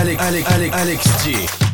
Alex, Alex, Alex, Alex G.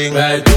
thing. Bad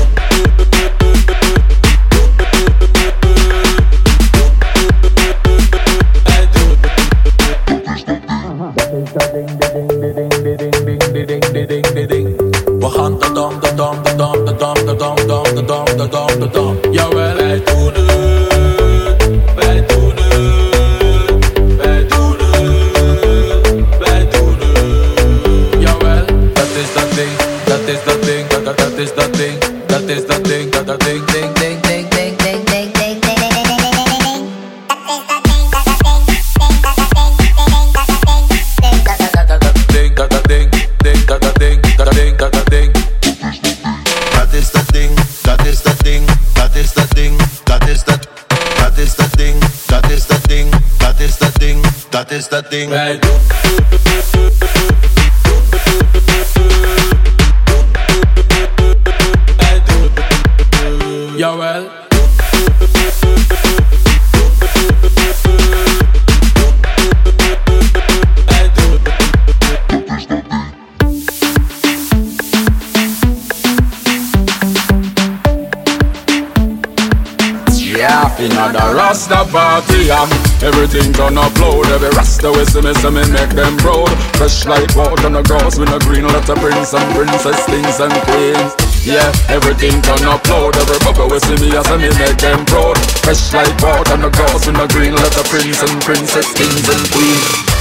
is dat ding. I Jawel. Yeah, another Rasta party, I'm Everything done upload, every Rasta we see me, see me make them proud. Fresh like water on the grass, with no green letter prince and princess, kings and queens. Yeah, everything done upload, every bubble we see me, I see me make them proud. Fresh like water on the grass, with no green letter prince and princess, kings and queens.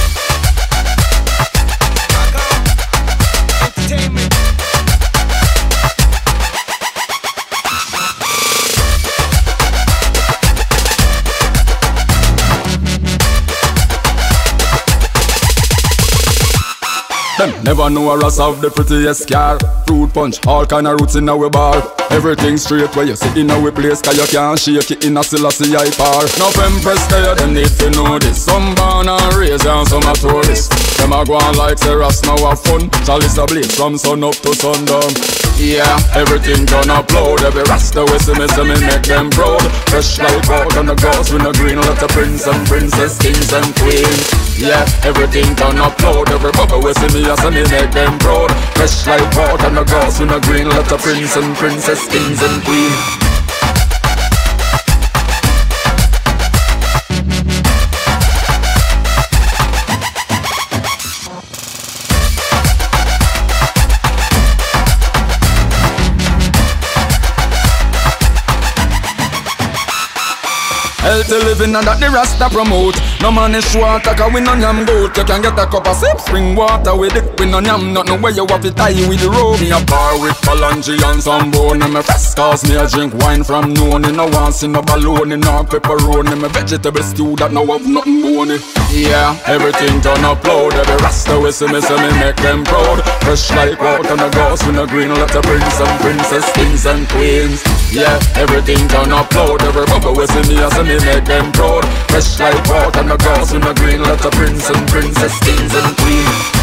Never know a Ross of the prettiest car. Fruit punch, all kind of roots in our bar. Everything straight where you sit in our place Cause you can't shake it in a Selassie I par. No empress there, them need to know this. Some born and raised and some are tourists Them a go on like Ross now have fun. Chalice a blaze from sun up to sundown Yeah, everything done upload Every Rasta we see me, see me make them proud. Fresh like out on the grass with no green. Let the prince and princess, kings and queens. Yeah, everything done upload Every bubble we see me, I see me make them proud. Fresh like out on the grass with no green. Let the prince and princess, kings and queens And that the Rasta promote. No man is short, a we no yam goat. You can get a cup of sip spring water with it We no yam. Nothing where you have to tie with the rope. Me a bar with phalange and some bone. And me fast cause me a drink wine from noon. In a want see no baloney, no pepperoni. Me vegetable stew that no have nothing bony. Yeah, everything done upload. Every Rasta we see me, see me make them proud. Fresh like water the grass with no green Let the prince and princess, kings and queens. Yeah, everything done upload. Every bubble we see me, I see me make them proud road. Fresh like water, my girls in my green. Lot of prince and princess, kings and queens.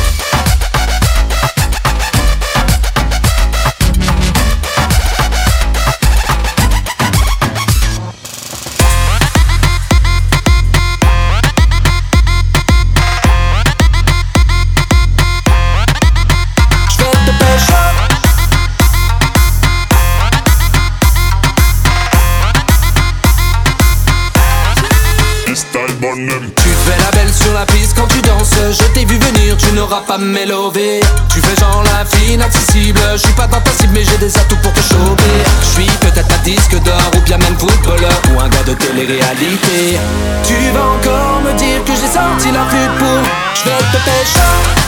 Tu fais la belle sur la piste quand tu danses. Je t'ai vu venir, tu n'auras pas m'élever. Tu fais genre la fille inaccessible. Je suis pas dans ta cible mais j'ai des atouts pour te choper. Je suis peut-être un disque d'or ou bien même footballeur Ou un gars de télé-réalité. Tu vas encore me dire que j'ai sorti la flûte pour Je vais te pêcher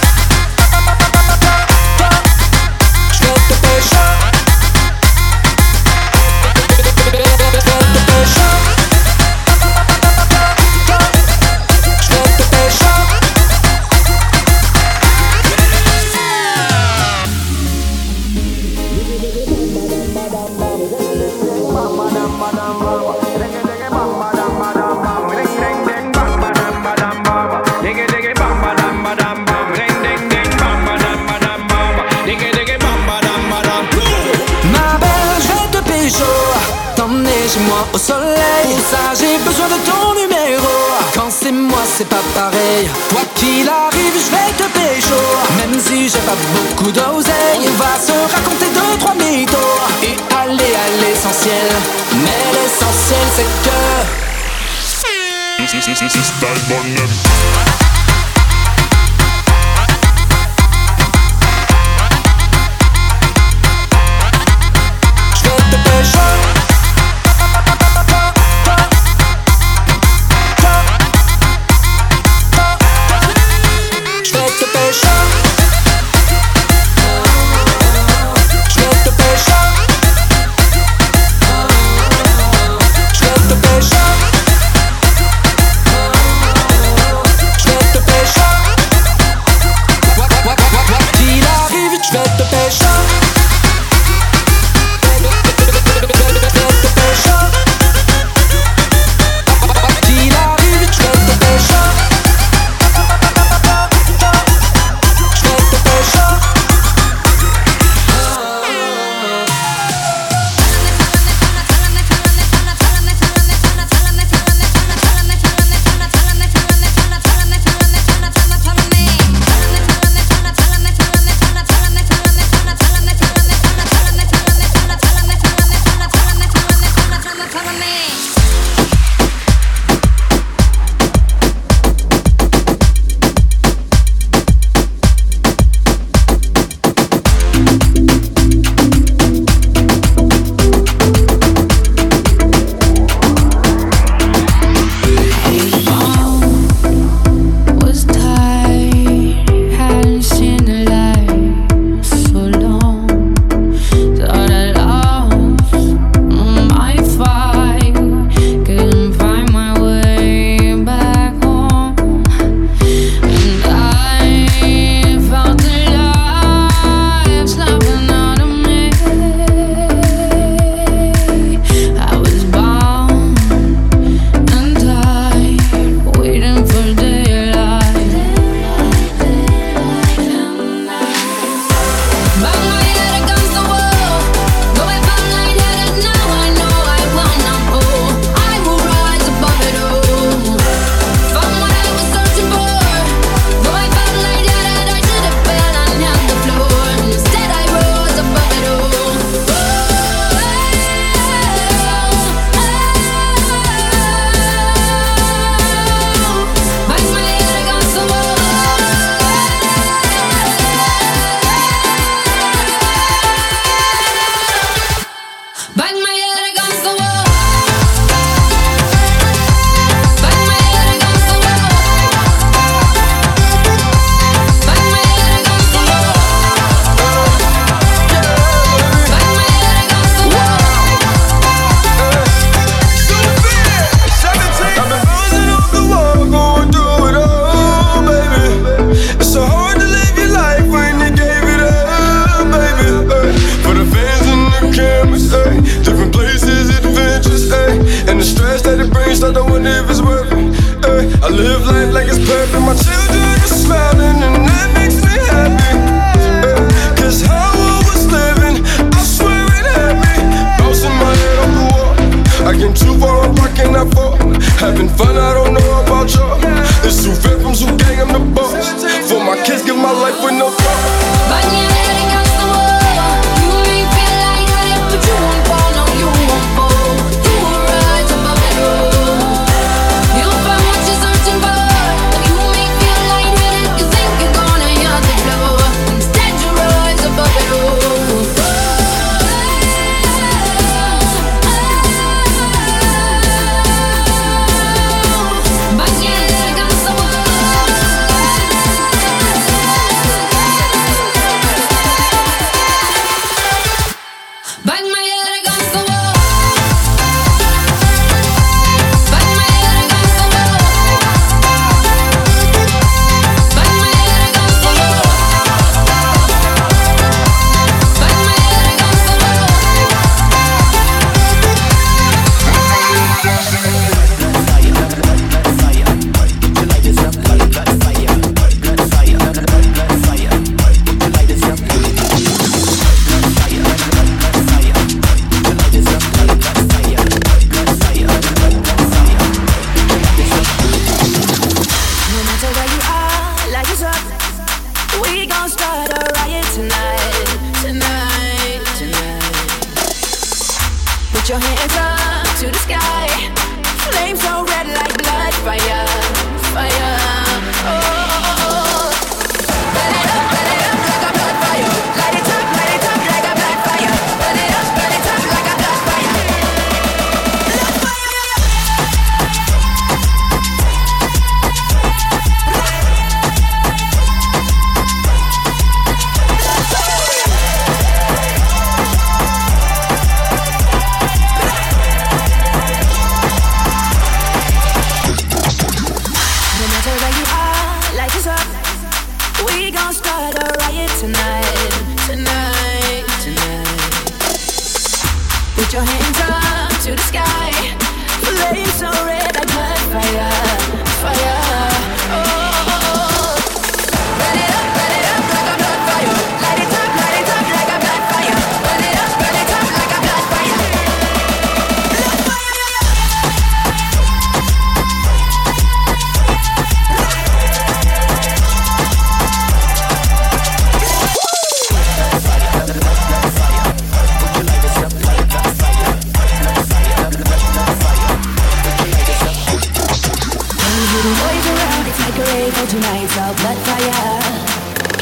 Bloodfire.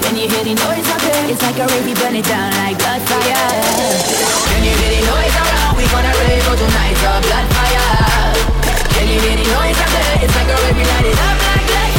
Can you hear the noise out there? It's like a rave, burn it down like bloodfire. Can you hear the noise around? We gonna rave all tonight, so bloodfire. Can you hear the noise out there? It's like a rave, light it up like blood.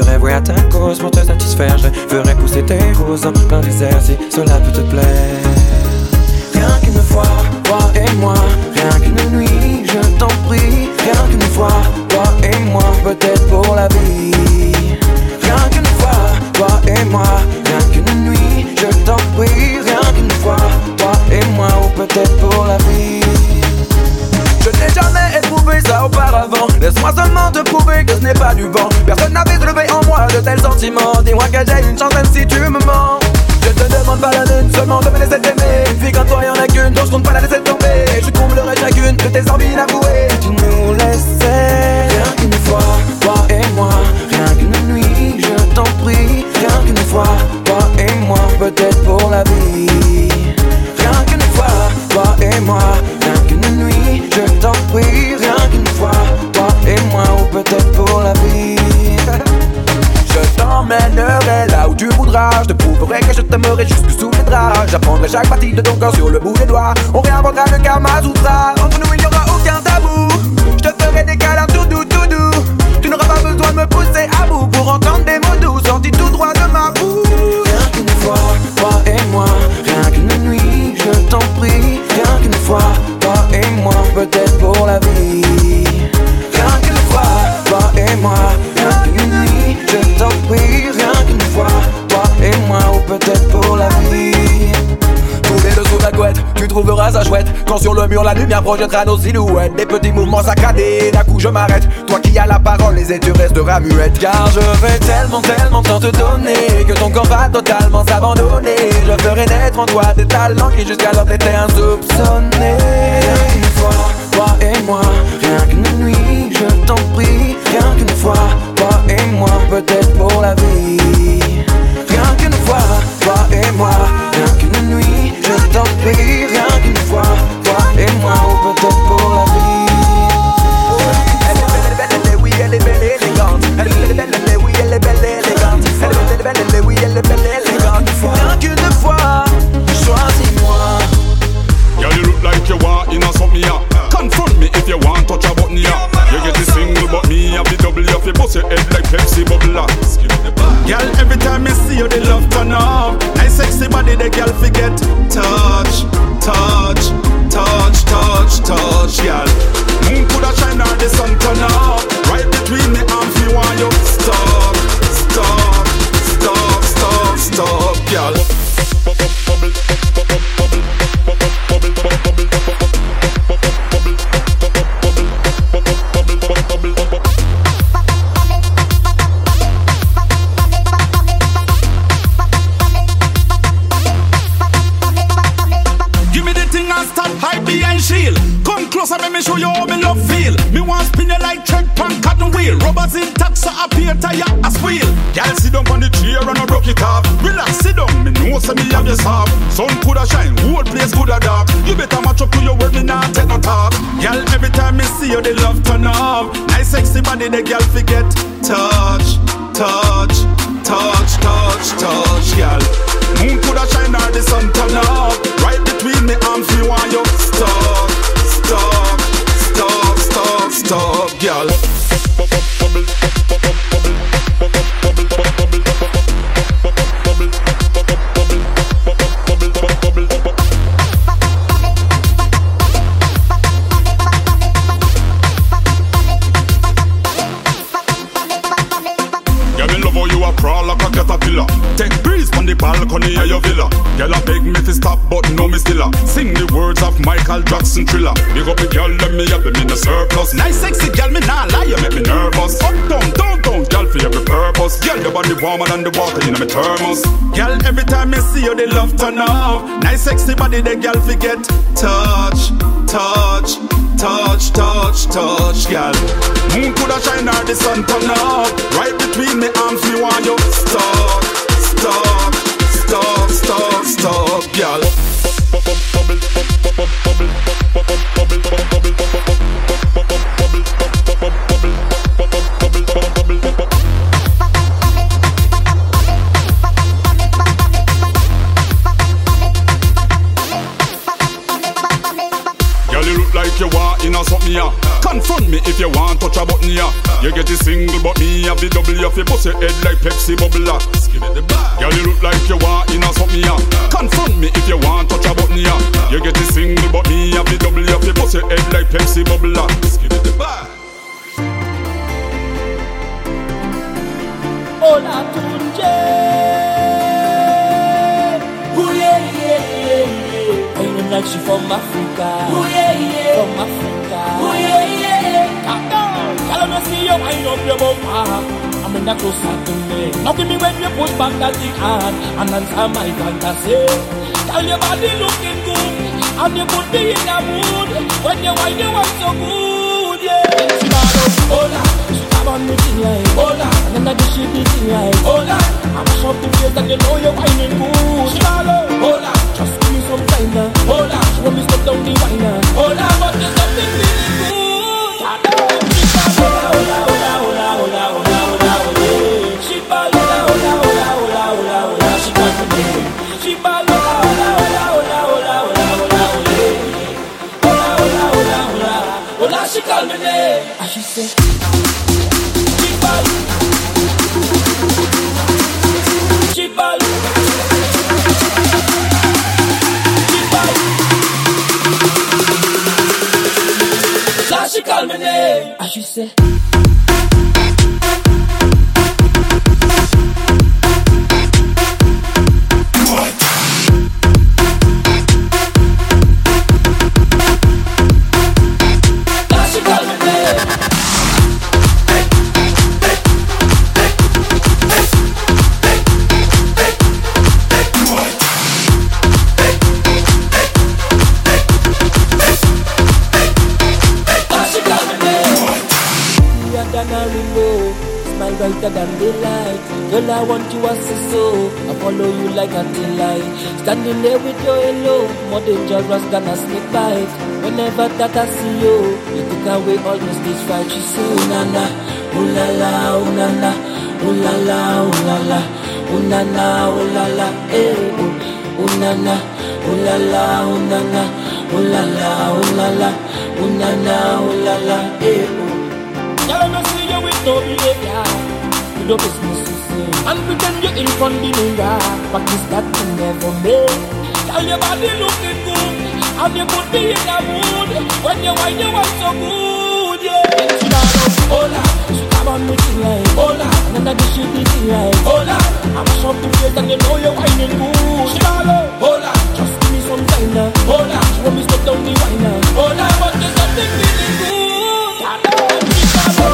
Serais voué à ta cause pour te satisfaire. Je ferais pousser tes roses en plein désert si cela peut te plaire. Rien qu'une fois, toi et moi, rien qu'une nuit, je t'en prie. Rien qu'une fois, toi et moi, peut-être pour la vie. Rien qu'une fois, toi et moi, rien qu'une nuit, je t'en prie. Rien qu'une fois, toi et moi, ou peut-être pour la vie. Laisse-moi seulement te prouver que ce n'est pas du vent. Personne n'avait relevé en moi de tels sentiments. Dis-moi que j'ai une chance si tu me mens. Je te demande pas la lune, seulement de me laisser t'aimer. Une fille comme toi, y'en a qu'une, donc je compte pas la laisser tomber. Je comblerai chacune de tes envies inavouées. Tu nous laissais rien qu'une fois, toi et moi. Rien qu'une nuit, je t'en prie. Rien qu'une fois, toi et moi, peut-être pour la vie. Rien qu'une fois, toi et moi. Rien qu'une nuit, je t'en prie. Peut-être pour la vie. Je t'emmènerai là où tu voudras. Je te prouverai que je t'aimerai jusque sous les draps. J'apprendrai chaque partie de ton corps sur le bout des doigts. On réinventera le Kama Sutra. Entre nous, il n'y aura aucun tabou. Je te ferai des câlins tout doux, tout doux. Tu n'auras pas besoin de me pousser à bout pour entendre des mots doux sortis tout droit de ma bouche. Rien qu'une fois, toi et moi. Rien qu'une nuit, je t'en prie. Rien qu'une fois, toi et moi, peut-être pour la vie. Rien qu'une fois, moi. Rien qu'une nuit, je t'en prie. Rien qu'une fois, toi et moi, ou peut-être pour la vie. Tous les deux sous la couette, tu trouveras ça chouette. Quand sur le mur la lumière projettera nos silhouettes. Des petits mouvements saccadés, d'un coup je m'arrête. Toi qui as la parole, les tu resteras muette. Car je vais tellement, tellement tant te donner. Que ton corps va totalement s'abandonner. Je ferai naître en toi des talents qui jusqu'alors t'étaient insoupçonnés. Rien qu'une fois, toi et moi. Rien qu'une nuit, je t'en prie. Rien qu'une toi et moi. Peut-être pour la vie. Your head like Pepsi bubble. Girl, every time you see you, they love turn up. Nice sexy body, the girl forget. Touch, touch, touch, touch, touch, girl. Body, the girl forget. Touch, touch, touch, touch, touch, girl. Moon coulda shine or the sun turn up. Right between me arms, me want you stop, stop, stop, stop, stop, girl. Me a Sing the words of Michael Jackson thriller. Big up the girl, let me have them in the surplus. Nice sexy girl, me nah lie, you make me nervous. Up down, down, down, girl, for every purpose. Girl, your body warmer than the water in my thermos. Girl, every time me see you, the love turn up. Nice sexy body, the girl forget. Touch, touch, touch, touch, touch, girl. Moon coulda shine or the sun turn up. Right between me arms, me want you stop, stop, stop, stop, stop, girl. you want, you know something, yeah. Confront me if you want touch a button here. You get the single, but me have the double. You fi bust your head like Pepsi bubbler. Girl, you look like you want in a something here. Confront me if you want touch a button here. You get the single, but me have the double. You fi bust your head like Pepsi bubbler. Hola Tunje. Ooh yeah yeah yeah yeah. Ain't like she from Africa. Ooh yeah yeah. From Africa. I see you wind up your bumper. I'm in that to me. Nothing me when you push back that thing hard and answer my fantasy. Girl, your body looking good and you could be in a mood when you wind you wind so good. Yeah. She bad up. Hola. She grab on me thing like hola. And then I just shake the thing like hola. I'm shop the face and you know you're whining good. She bad up. Hola. Just give me some time now. Hola. She want me step down the wine now. Hola. But there's something Bye. call my name. I should say. Rainbow, smile brighter than daylight. Girl, I want you as a soul. I follow you like a light. Standing there with your halo, more dangerous than a snake bite. Whenever that I see you, you take away all the stage fright. She say, ooh na na, ooh la la, ooh na na, ooh la la, ooh la la, ooh na na, ooh la la, eh, ooh, ooh na na, ooh la la, ooh na na, ooh la la, ooh la la, ooh na na, ooh la la, eh, ooh. No behavior. You do business to say. And pretend you're in front of the mirror. Practice that thing never made. Girl, your body looking good. And you could be in a mood. When you wine, you want so good, yeah. She not up, hola. She come on me thing like hola. And then I dish it the thing like hola. I'm shop the face and you know you're whining good. She not up, hola. Just give me some time uh, now, hola. She want me step down the wine now, hola. But there's something really good. She hola,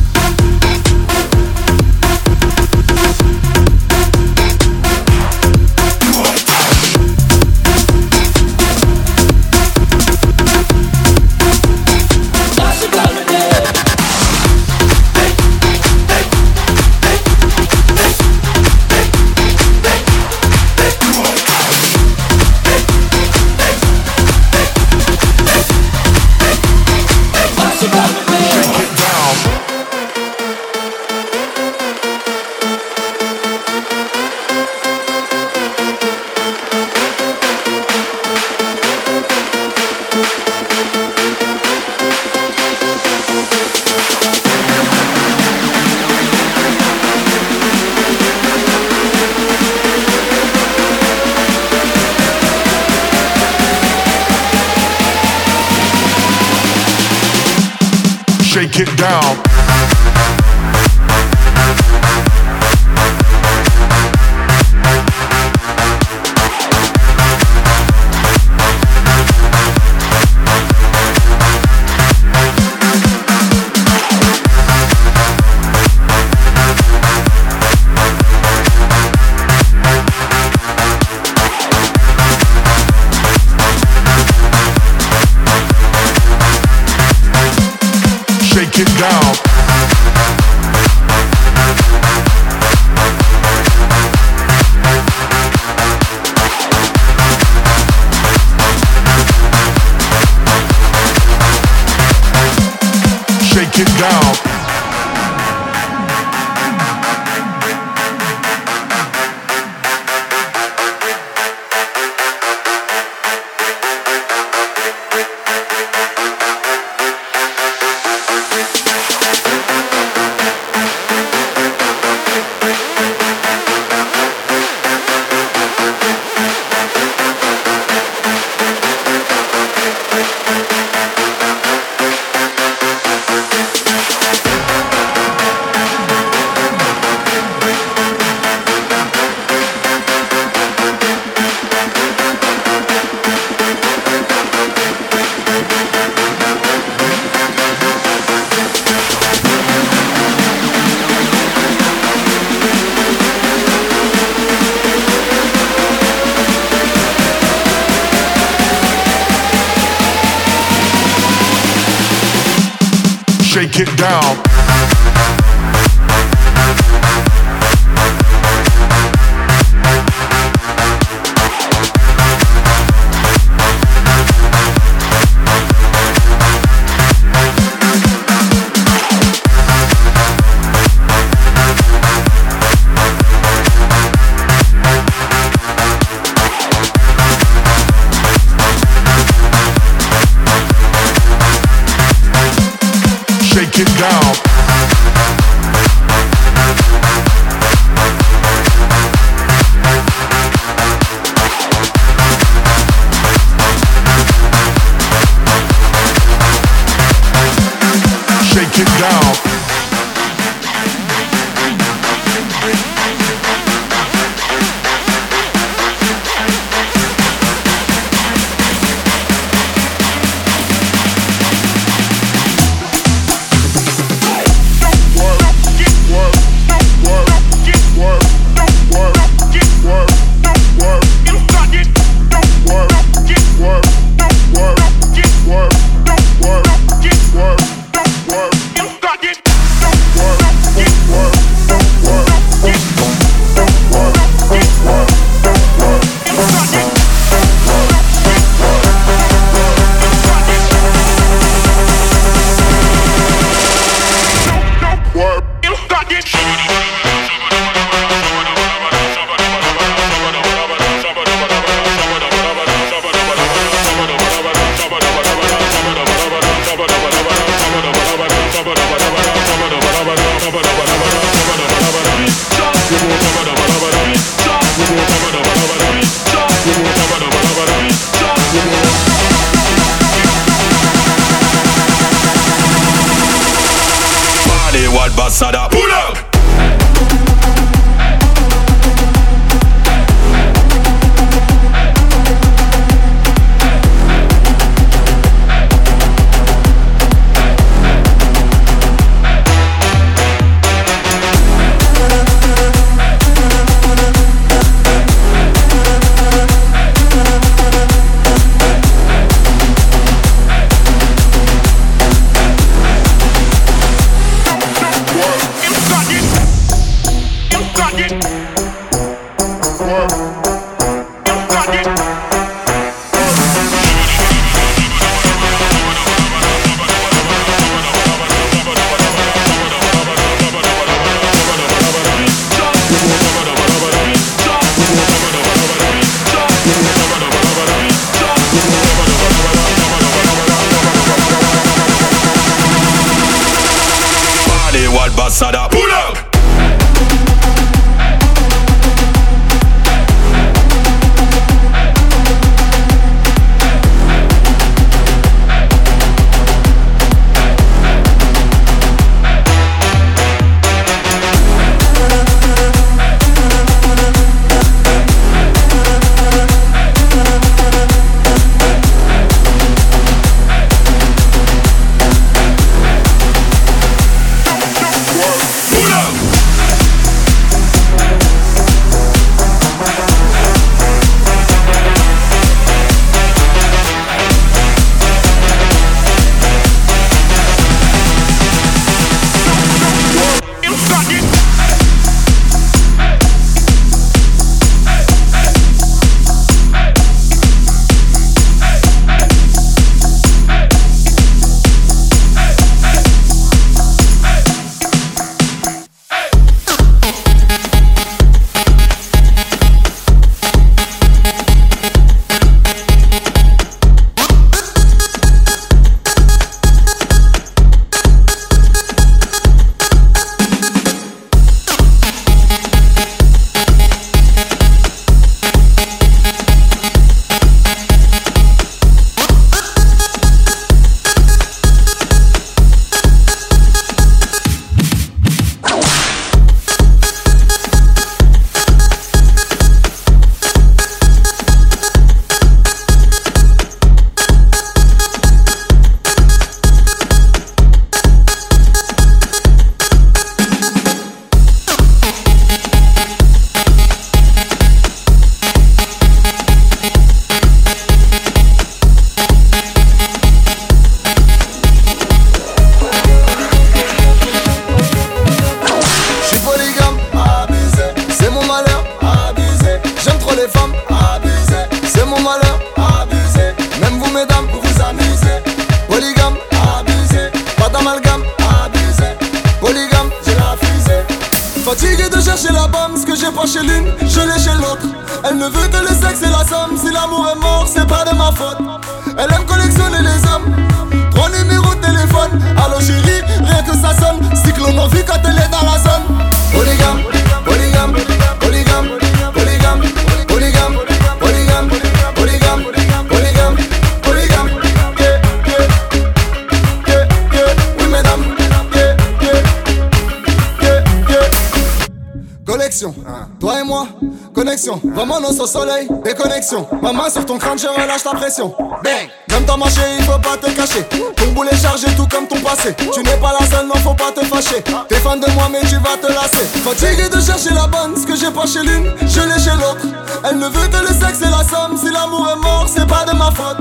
Le sexe et la somme. Si l'amour est mort, c'est pas de ma faute.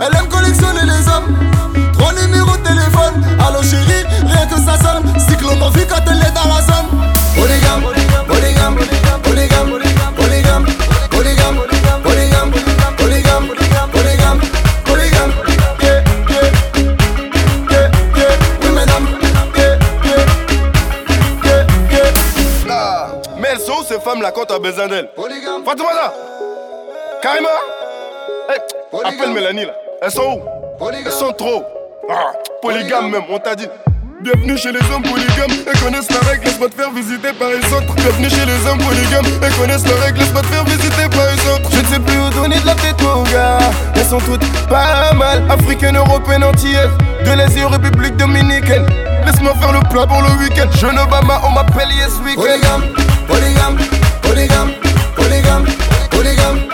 Elle aime collectionner les hommes. Trois numéros de téléphone. Allô chérie, rien que ça sonne. Cyclone en vie quand elle est dans la zone. Polygame, polygame, polygame, polygame, quand t'as besoin d'elles Fatoumata Karima. Eh, Appelle Mélanie là. Elles sont où? Elles sont trop. Ah, polygame. même, on t'a dit. Bienvenue chez les hommes polygames Elles connaissent la règle, laisse-moi te faire visiter par les autres Bienvenue chez les hommes polygames Elles connaissent la règle, laisse-moi te faire visiter par les autres Je ne sais plus où donner de la tête aux gars. Elles sont toutes pas mal Africaines, européennes, antillaises De l'Asie, République dominicaine. Laisse-moi faire le plat pour le week-end. Jeune Obama, on m'appelle Yes Weekend. Polygame, polygame, Polygam, polygam, polygam.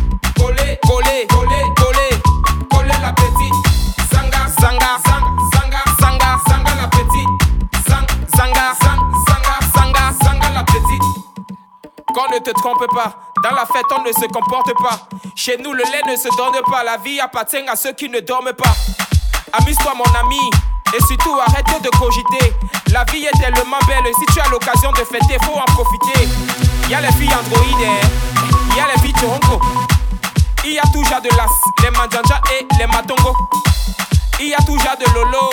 La petite. La petite. La petite. Qu'on ne te trompe pas, dans la fête on ne se comporte pas. Chez nous le lait ne se donne pas, la vie appartient à ceux qui ne dorment pas. Amuse-toi mon ami, et surtout arrête de cogiter. La vie est tellement belle, si tu as l'occasion de fêter, faut en profiter. Y a les filles androïdes, y a les filles torongo. Il y a toujours de l'as, les mandjanja et les matongo. Il y a toujours de lolo,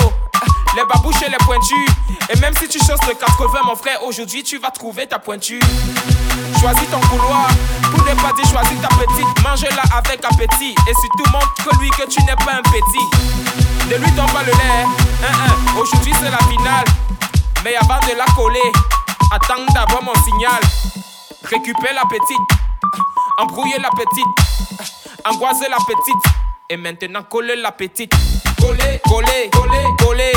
les babouches et les pointus. Et même si tu choses le 80, mon frère, aujourd'hui tu vas trouver ta pointure. Choisis ton couloir, pour ne pas dire choisis ta petite. Mange-la avec appétit. Et surtout montre que lui que tu n'es pas un petit. Ne lui donne pas le lait. Hein. Aujourd'hui c'est la finale. Mais avant de la coller, attends d'avoir mon signal. Récupère la petite, embrouiller la petite, angoiser la petite. Et maintenant coller la petite. Coller, coller, coller, coller,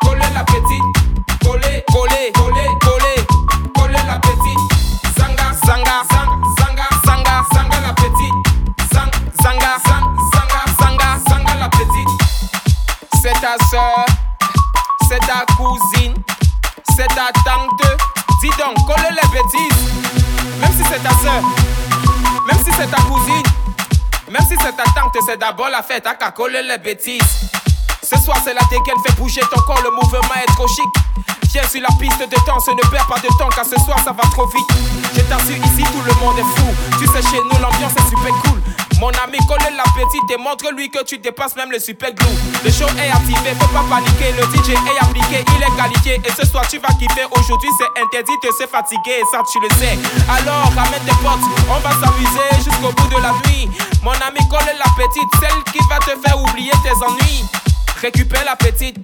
coller la petite. Coller, coller, coller, coller, coller la petite. Zanga, zanga, zanga, zanga, zanga, zanga la petite. Zang, zanga, zang, zanga, zanga, zanga la petite. C'est ta soeur, c'est ta cousine, c'est ta tante. Dis donc, colle les bêtises. Même si c'est ta soeur, même si c'est ta cousine, Même si c'est ta tante, c'est d'abord la fête, à qu'à les bêtises. Ce soir, c'est la dégaine, fait bouger ton corps, le mouvement est trop chic. Viens sur la piste de danse, ne perds pas de temps, car ce soir, ça va trop vite. Je t'assure, ici, tout le monde est fou. Tu sais, chez nous, l'ambiance est super cool. Mon ami, colle la petite et montre-lui que tu dépasses même le super glue. Le show est activé, faut pas paniquer. Le DJ est appliqué, il est qualifié. Et ce soir, tu vas kiffer. Aujourd'hui, c'est interdit, te c'est fatigué, ça tu le sais. Alors, ramène tes potes, on va s'amuser jusqu'au bout de la nuit. Mon ami, colle la petite, celle qui va te faire oublier tes ennuis. Récupère la petite,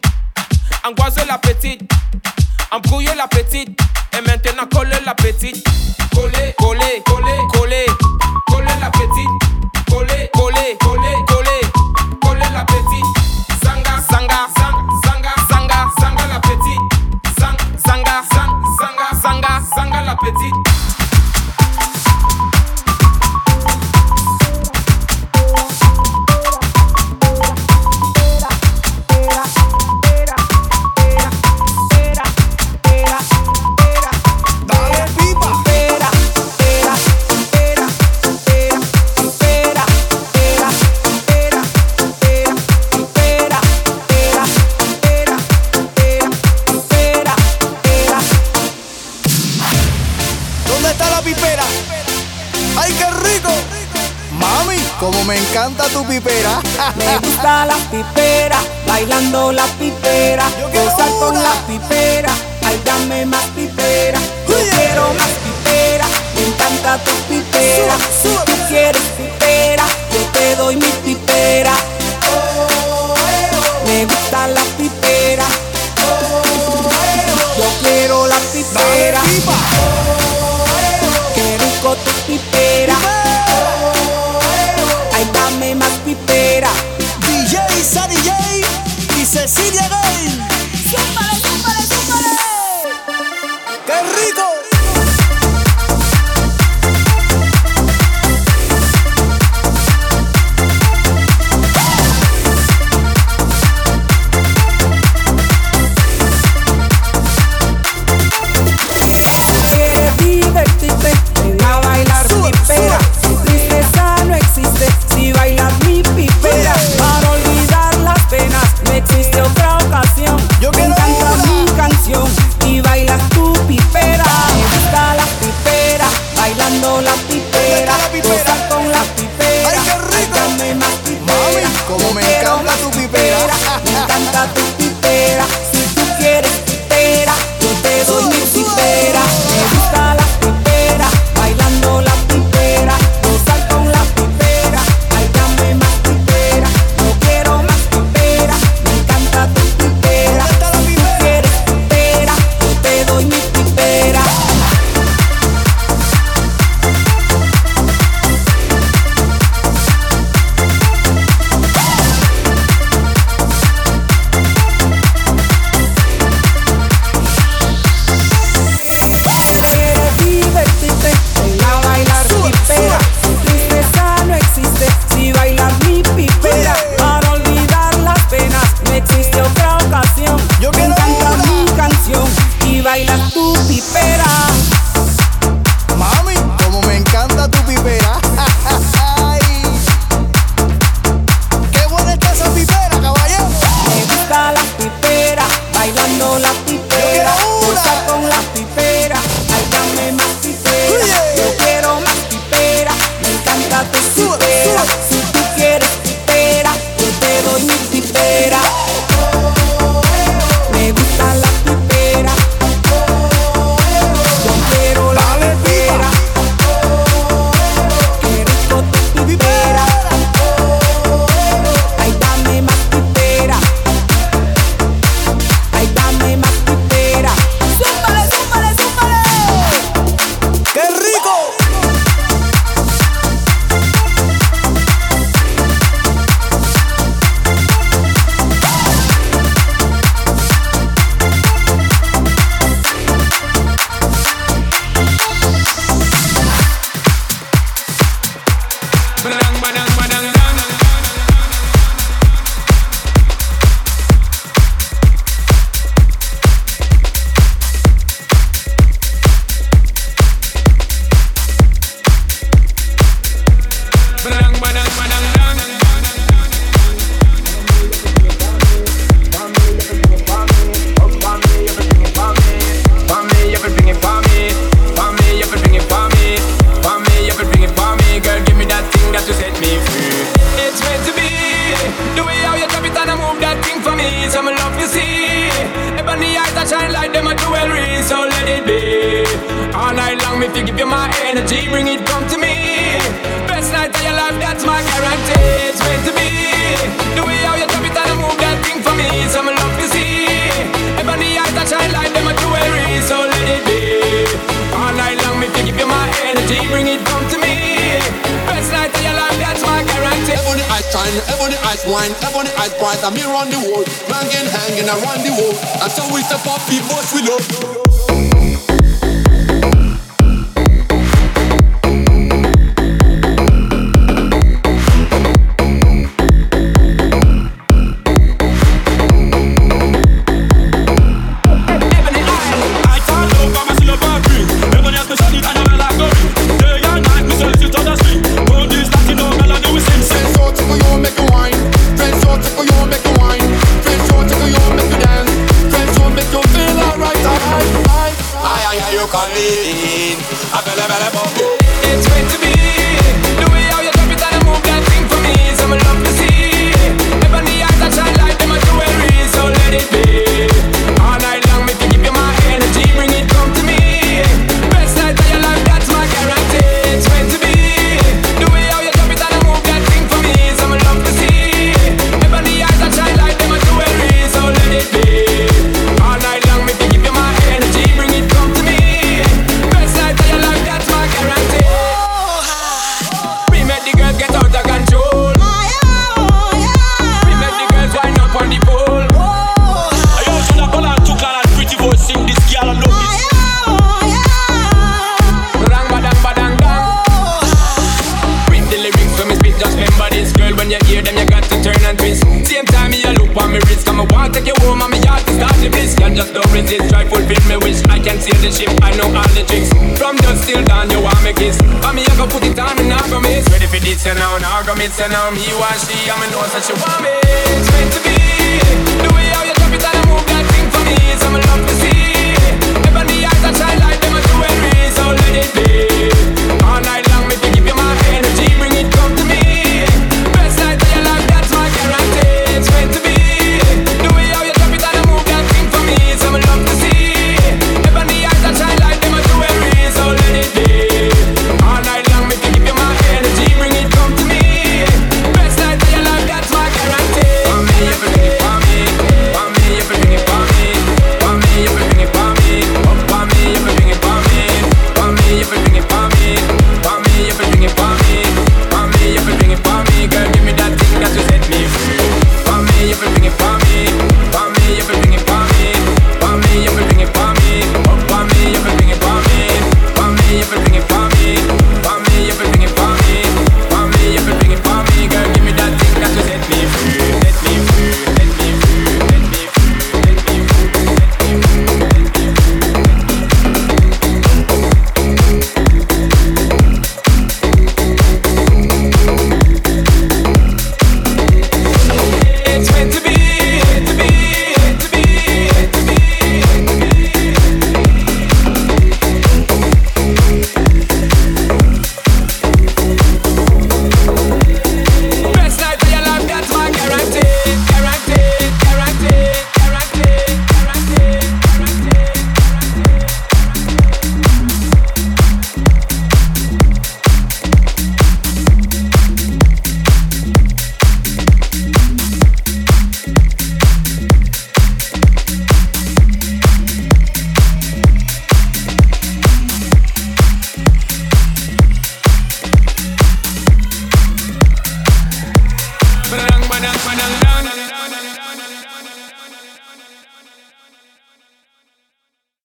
angoisse la petite, embrouille la petite. Et maintenant, colle la petite. Coller, coller, coller, coller. Olé, olé.